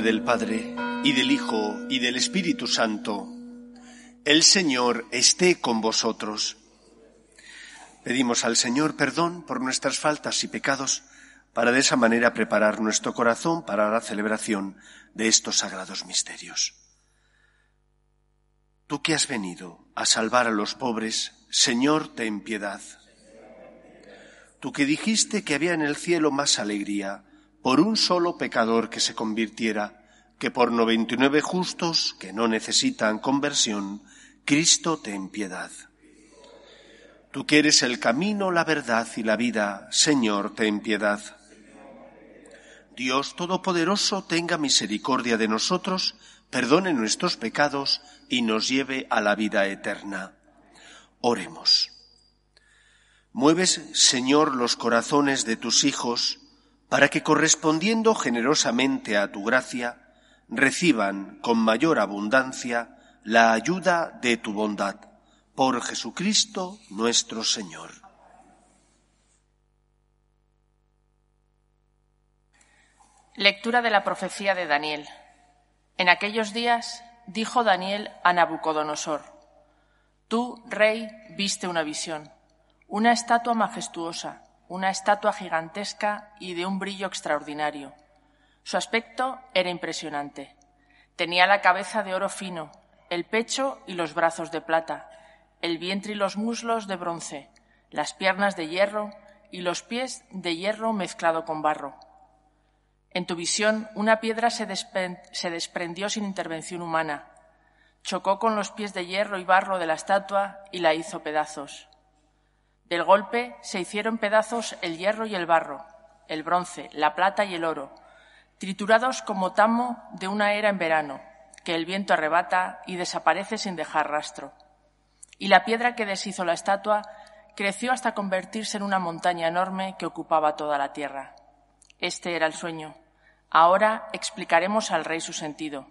del Padre, y del Hijo, y del Espíritu Santo, el Señor esté con vosotros. Pedimos al Señor perdón por nuestras faltas y pecados, para de esa manera preparar nuestro corazón para la celebración de estos sagrados misterios. Tú que has venido a salvar a los pobres, Señor, ten piedad. Tú que dijiste que había en el cielo más alegría por un solo pecador que se convirtiera, que por noventa y nueve justos que no necesitan conversión, Cristo ten piedad. Tú que eres el camino, la verdad y la vida, Señor, ten piedad. Dios Todopoderoso tenga misericordia de nosotros, perdone nuestros pecados y nos lleve a la vida eterna. Oremos. Mueves, Señor, los corazones de tus hijos, para que correspondiendo generosamente a tu gracia, reciban con mayor abundancia la ayuda de tu bondad. Por Jesucristo nuestro Señor. Lectura de la profecía de Daniel. En aquellos días dijo Daniel a Nabucodonosor, Tú, rey, viste una visión, una estatua majestuosa, una estatua gigantesca y de un brillo extraordinario. Su aspecto era impresionante. Tenía la cabeza de oro fino, el pecho y los brazos de plata, el vientre y los muslos de bronce, las piernas de hierro y los pies de hierro mezclado con barro. En tu visión, una piedra se, desprendió sin intervención humana, chocó con los pies de hierro y barro de la estatua y la hizo pedazos. Del golpe se hicieron pedazos el hierro y el barro, el bronce, la plata y el oro, triturados como tamo de una era en verano, que el viento arrebata y desaparece sin dejar rastro. Y la piedra que deshizo la estatua creció hasta convertirse en una montaña enorme que ocupaba toda la tierra. Este era el sueño. Ahora explicaremos al rey su sentido.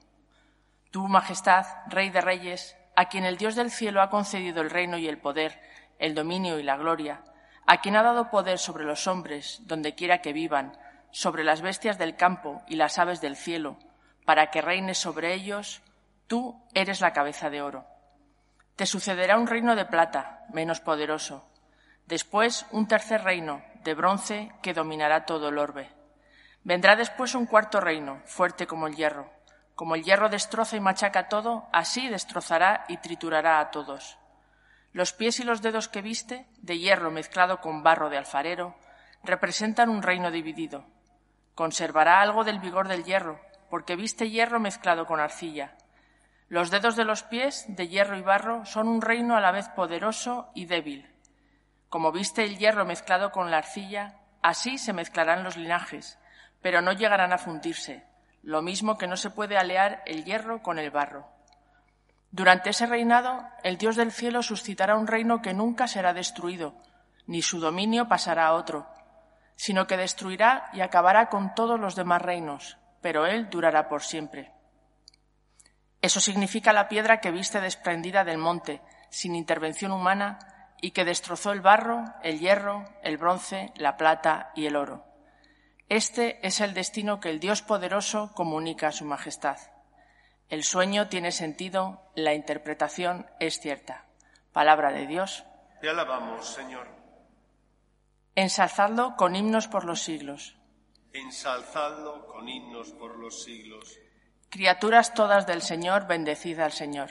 Tu Majestad, Rey de Reyes, a quien el Dios del cielo ha concedido el reino y el poder, el dominio y la gloria, a quien ha dado poder sobre los hombres, donde quiera que vivan, sobre las bestias del campo y las aves del cielo, para que reines sobre ellos, tú eres la cabeza de oro. Te sucederá un reino de plata, menos poderoso, después un tercer reino, de bronce, que dominará todo el orbe. Vendrá después un cuarto reino, fuerte como el hierro. Como el hierro destroza y machaca todo, así destrozará y triturará a todos. Los pies y los dedos que viste, de hierro mezclado con barro de alfarero, representan un reino dividido. Conservará algo del vigor del hierro, porque viste hierro mezclado con arcilla. Los dedos de los pies, de hierro y barro, son un reino a la vez poderoso y débil. Como viste el hierro mezclado con la arcilla, así se mezclarán los linajes, pero no llegarán a fundirse, lo mismo que no se puede alear el hierro con el barro. Durante ese reinado, el Dios del cielo suscitará un reino que nunca será destruido, ni su dominio pasará a otro, sino que destruirá y acabará con todos los demás reinos, pero él durará por siempre. Eso significa la piedra que viste desprendida del monte, sin intervención humana, y que destrozó el barro, el hierro, el bronce, la plata y el oro. Este es el destino que el Dios poderoso comunica a su majestad. El sueño tiene sentido, la interpretación es cierta. Palabra de Dios. Te alabamos, Señor. Ensalzadlo con himnos por los siglos. Ensalzadlo con himnos por los siglos. Criaturas todas del Señor, bendecid al Señor.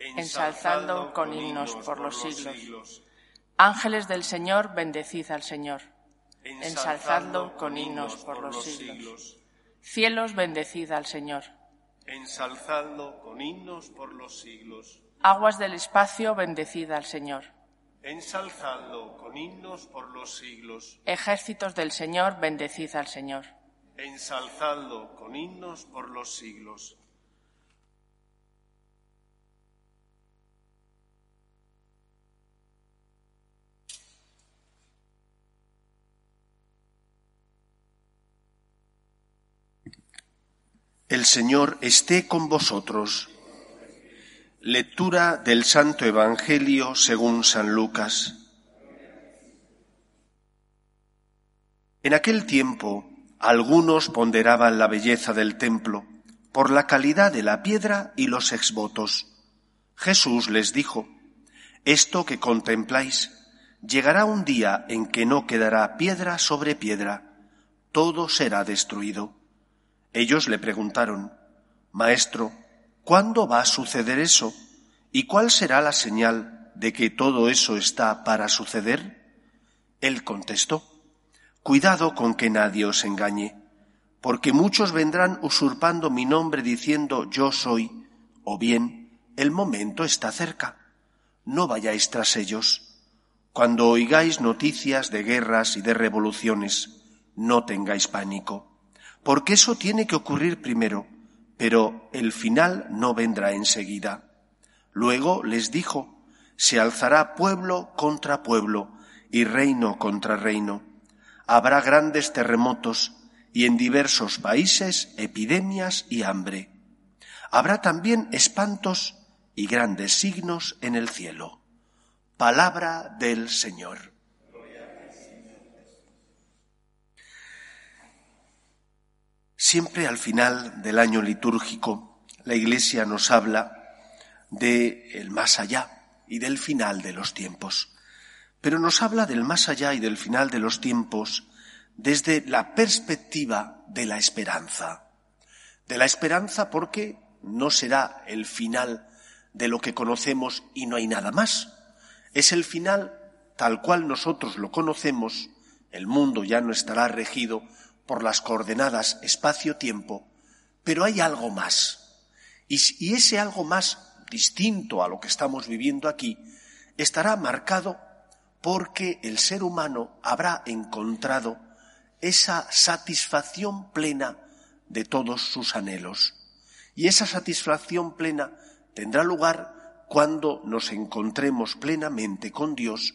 Ensalzadlo con himnos por los siglos. Ángeles del Señor, bendecid al Señor. Ensalzadlo con himnos por los siglos. Cielos, bendecid al Señor. Ensalzadlo con himnos por los siglos. Aguas del espacio, bendecid al Señor. Ensalzadlo con himnos por los siglos. Ejércitos del Señor, bendecid al Señor. Ensalzadlo con himnos por los siglos. El Señor esté con vosotros. Lectura del Santo Evangelio según San Lucas. En aquel tiempo algunos ponderaban la belleza del templo por la calidad de la piedra y los exvotos. Jesús les dijo, Esto que contempláis, llegará un día en que no quedará piedra sobre piedra, todo será destruido. Ellos le preguntaron, Maestro, ¿cuándo va a suceder eso? ¿Y cuál será la señal de que todo eso está para suceder? Él contestó, Cuidado con que nadie os engañe, porque muchos vendrán usurpando mi nombre diciendo yo soy, o bien el momento está cerca. No vayáis tras ellos. Cuando oigáis noticias de guerras y de revoluciones, no tengáis pánico porque eso tiene que ocurrir primero, pero el final no vendrá enseguida. Luego les dijo, se alzará pueblo contra pueblo y reino contra reino. Habrá grandes terremotos y en diversos países epidemias y hambre. Habrá también espantos y grandes signos en el cielo. Palabra del Señor. Siempre al final del año litúrgico la Iglesia nos habla de el más allá y del final de los tiempos. Pero nos habla del más allá y del final de los tiempos desde la perspectiva de la esperanza. De la esperanza porque no será el final de lo que conocemos y no hay nada más. Es el final tal cual nosotros lo conocemos, el mundo ya no estará regido por las coordenadas espacio-tiempo, pero hay algo más. Y, ese algo más distinto a lo que estamos viviendo aquí estará marcado porque el ser humano habrá encontrado esa satisfacción plena de todos sus anhelos. Y esa satisfacción plena tendrá lugar cuando nos encontremos plenamente con Dios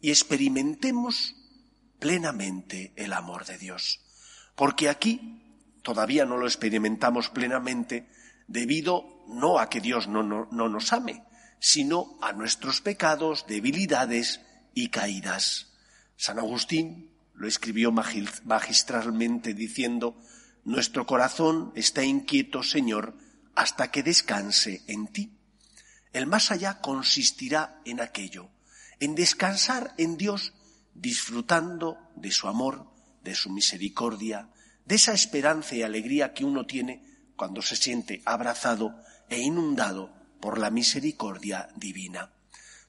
y experimentemos plenamente el amor de Dios. Porque aquí todavía no lo experimentamos plenamente debido no a que Dios no, no, nos ame, sino a nuestros pecados, debilidades y caídas. San Agustín lo escribió magistralmente diciendo, Nuestro corazón está inquieto, Señor, hasta que descanse en ti. El más allá consistirá en aquello, en descansar en Dios disfrutando de su amor, de su misericordia, de esa esperanza y alegría que uno tiene cuando se siente abrazado e inundado por la misericordia divina.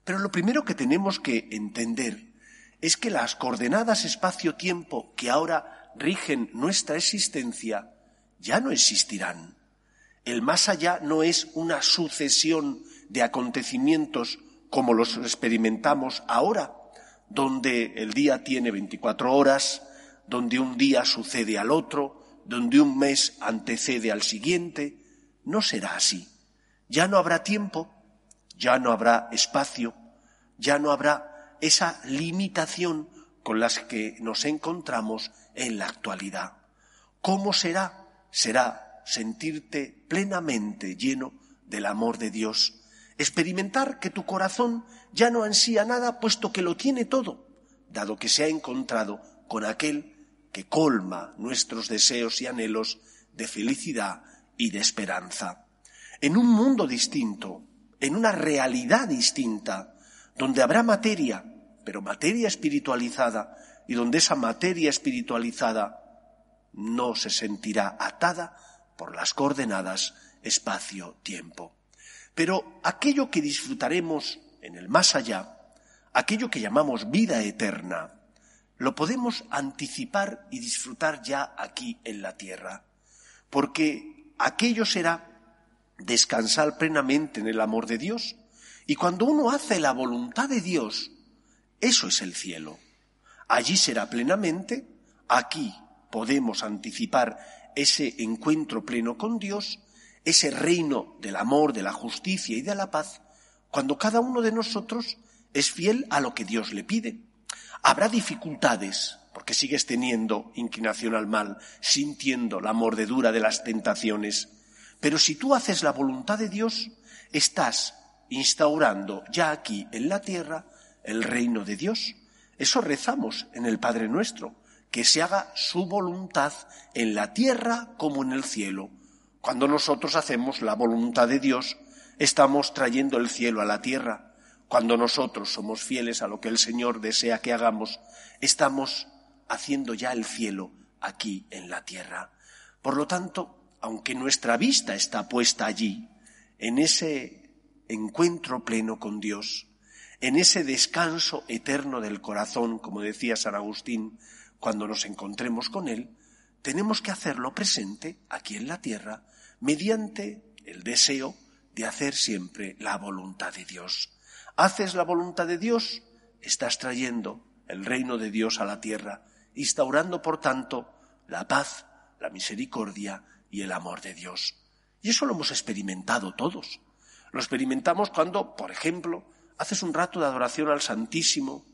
Pero lo primero que tenemos que entender es que las coordenadas espacio-tiempo que ahora rigen nuestra existencia ya no existirán. El más allá no es una sucesión de acontecimientos como los experimentamos ahora, donde el día tiene 24 horas, donde un día sucede al otro, donde un mes antecede al siguiente. No será así. Ya no habrá tiempo, ya no habrá espacio, ya no habrá esa limitación con las que nos encontramos en la actualidad. ¿Cómo será? Será sentirte plenamente lleno del amor de Dios, experimentar que tu corazón ya no ansía nada puesto que lo tiene todo, dado que se ha encontrado con aquel que colma nuestros deseos y anhelos de felicidad y de esperanza. En un mundo distinto, en una realidad distinta, donde habrá materia, pero materia espiritualizada, y donde esa materia espiritualizada no se sentirá atada por las coordenadas espacio-tiempo. Pero aquello que disfrutaremos en el más allá, aquello que llamamos vida eterna, lo podemos anticipar y disfrutar ya aquí en la tierra. porque aquello será descansar plenamente en el amor de Dios. Y cuando uno hace la voluntad de Dios, eso es el cielo. Allí será plenamente, aquí podemos anticipar ese encuentro pleno con Dios, ese reino del amor, de la justicia y de la paz, cuando cada uno de nosotros es fiel a lo que Dios le pide. Habrá dificultades, porque sigues teniendo inclinación al mal, sintiendo la mordedura de las tentaciones, pero si tú haces la voluntad de Dios, estás instaurando ya aquí en la tierra el reino de Dios. Eso rezamos en el Padre nuestro, que se haga su voluntad en la tierra como en el cielo. Cuando nosotros hacemos la voluntad de Dios, estamos trayendo el cielo a la tierra. Cuando nosotros somos fieles a lo que el Señor desea que hagamos, estamos haciendo ya el cielo aquí en la tierra. Por lo tanto, aunque nuestra vista está puesta allí, en ese encuentro pleno con Dios, en ese descanso eterno del corazón, como decía San Agustín, cuando nos encontremos con Él, tenemos que hacerlo presente aquí en la tierra mediante el deseo de hacer siempre la voluntad de Dios. Haces la voluntad de Dios, estás trayendo el reino de Dios a la tierra, instaurando, por tanto, la paz, la misericordia y el amor de Dios. Y eso lo hemos experimentado todos. Lo experimentamos cuando, por ejemplo, haces un rato de adoración al Santísimo,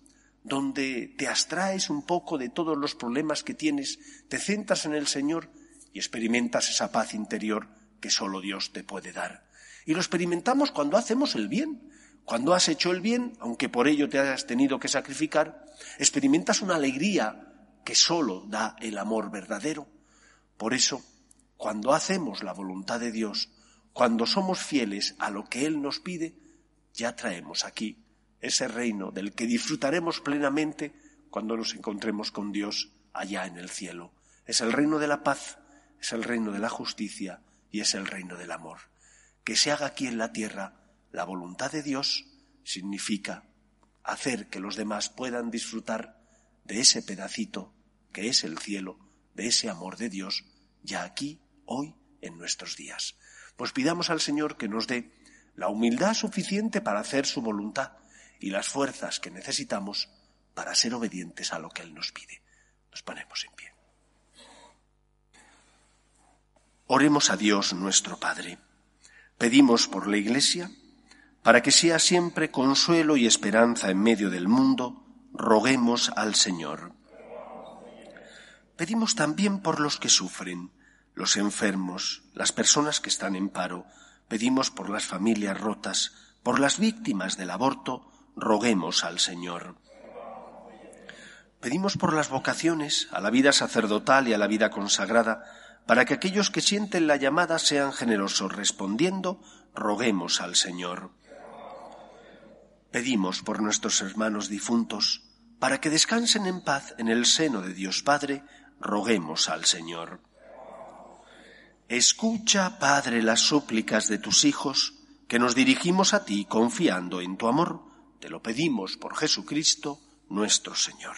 donde te abstraes un poco de todos los problemas que tienes, te centras en el Señor y experimentas esa paz interior que solo Dios te puede dar. Y lo experimentamos cuando hacemos el bien. Cuando has hecho el bien, aunque por ello te hayas tenido que sacrificar, experimentas una alegría que solo da el amor verdadero. Por eso, cuando hacemos la voluntad de Dios, cuando somos fieles a lo que Él nos pide, ya traemos aquí ese reino del que disfrutaremos plenamente cuando nos encontremos con Dios allá en el cielo. Es el reino de la paz, es el reino de la justicia y es el reino del amor. Que se haga aquí en la tierra la voluntad de Dios significa hacer que los demás puedan disfrutar de ese pedacito que es el cielo, de ese amor de Dios, ya aquí, hoy, en nuestros días. Pues pidamos al Señor que nos dé la humildad suficiente para hacer su voluntad y las fuerzas que necesitamos para ser obedientes a lo que Él nos pide. Nos ponemos en pie. Oremos a Dios nuestro Padre. Pedimos por la Iglesia, para que sea siempre consuelo y esperanza en medio del mundo, roguemos al Señor. Pedimos también por los que sufren, los enfermos, las personas que están en paro, pedimos por las familias rotas, por las víctimas del aborto, roguemos al Señor. Pedimos por las vocaciones, a la vida sacerdotal y a la vida consagrada, para que aquellos que sienten la llamada sean generosos respondiendo, roguemos al Señor. Pedimos por nuestros hermanos difuntos, para que descansen en paz en el seno de Dios Padre, roguemos al Señor. Escucha, Padre, las súplicas de tus hijos, que nos dirigimos a ti confiando en tu amor. Te lo pedimos por Jesucristo nuestro Señor.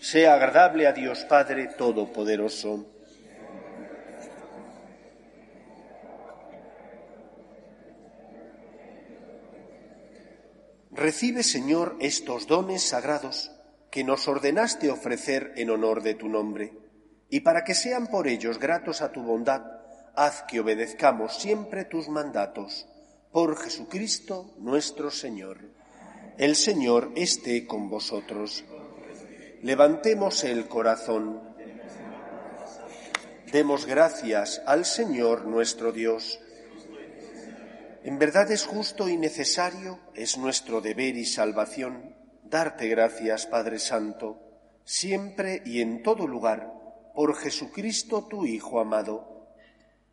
sea agradable a Dios Padre Todopoderoso. Recibe, Señor, estos dones sagrados que nos ordenaste ofrecer en honor de tu nombre, y para que sean por ellos gratos a tu bondad, haz que obedezcamos siempre tus mandatos. Por Jesucristo nuestro Señor. El Señor esté con vosotros. Levantemos el corazón. Demos gracias al Señor nuestro Dios. En verdad es justo y necesario, es nuestro deber y salvación, darte gracias, Padre Santo, siempre y en todo lugar, por Jesucristo tu Hijo amado,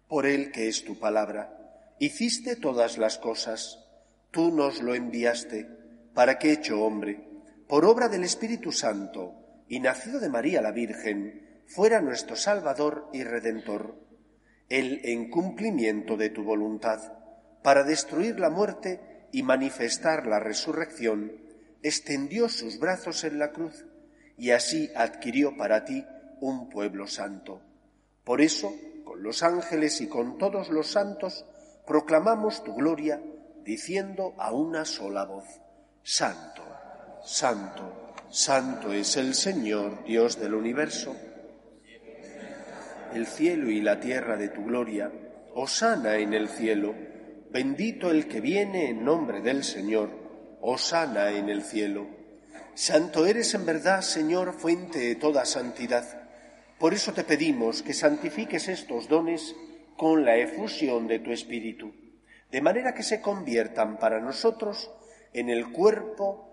por Él que es tu palabra. Hiciste todas las cosas, tú nos lo enviaste, para que hecho hombre, por obra del Espíritu Santo, y nacido de María la Virgen, fuera nuestro Salvador y Redentor, Él en cumplimiento de tu voluntad para destruir la muerte y manifestar la resurrección, extendió sus brazos en la cruz y así adquirió para ti un pueblo santo. Por eso, con los ángeles y con todos los santos, proclamamos tu gloria, diciendo a una sola voz, Santo, Santo, Santo es el Señor, Dios del universo. El cielo y la tierra de tu gloria, osana en el cielo, Bendito el que viene en nombre del Señor, osana en el cielo. Santo eres en verdad, Señor, fuente de toda santidad. Por eso te pedimos que santifiques estos dones con la efusión de tu Espíritu, de manera que se conviertan para nosotros en el cuerpo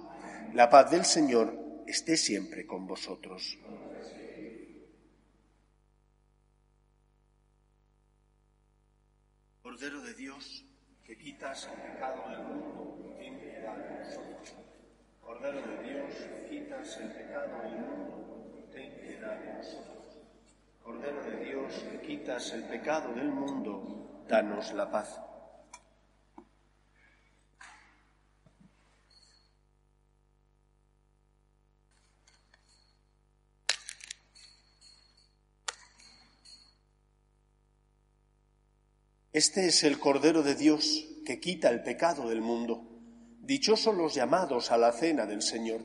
la paz del Señor esté siempre con vosotros. Cordero de Dios, que quitas el pecado del mundo, ten piedad de nosotros. Cordero de Dios, que quitas el pecado del mundo, ten piedad de nosotros. Cordero de Dios, que quitas el pecado del mundo, danos la paz. Este es el Cordero de Dios que quita el pecado del mundo. Dichosos los llamados a la cena del Señor.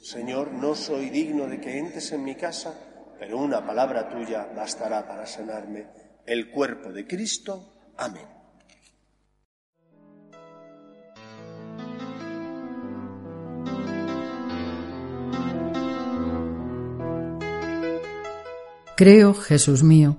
Señor, no soy digno de que entres en mi casa, pero una palabra tuya bastará para sanarme. El cuerpo de Cristo. Amén. Creo, Jesús mío,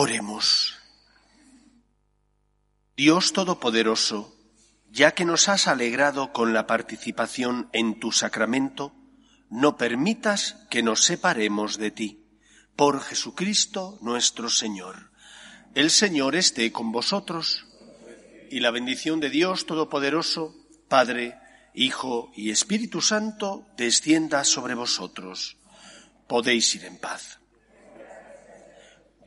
Oremos. Dios Todopoderoso, ya que nos has alegrado con la participación en tu sacramento, no permitas que nos separemos de ti. Por Jesucristo nuestro Señor. El Señor esté con vosotros y la bendición de Dios Todopoderoso, Padre, Hijo y Espíritu Santo, descienda sobre vosotros. Podéis ir en paz.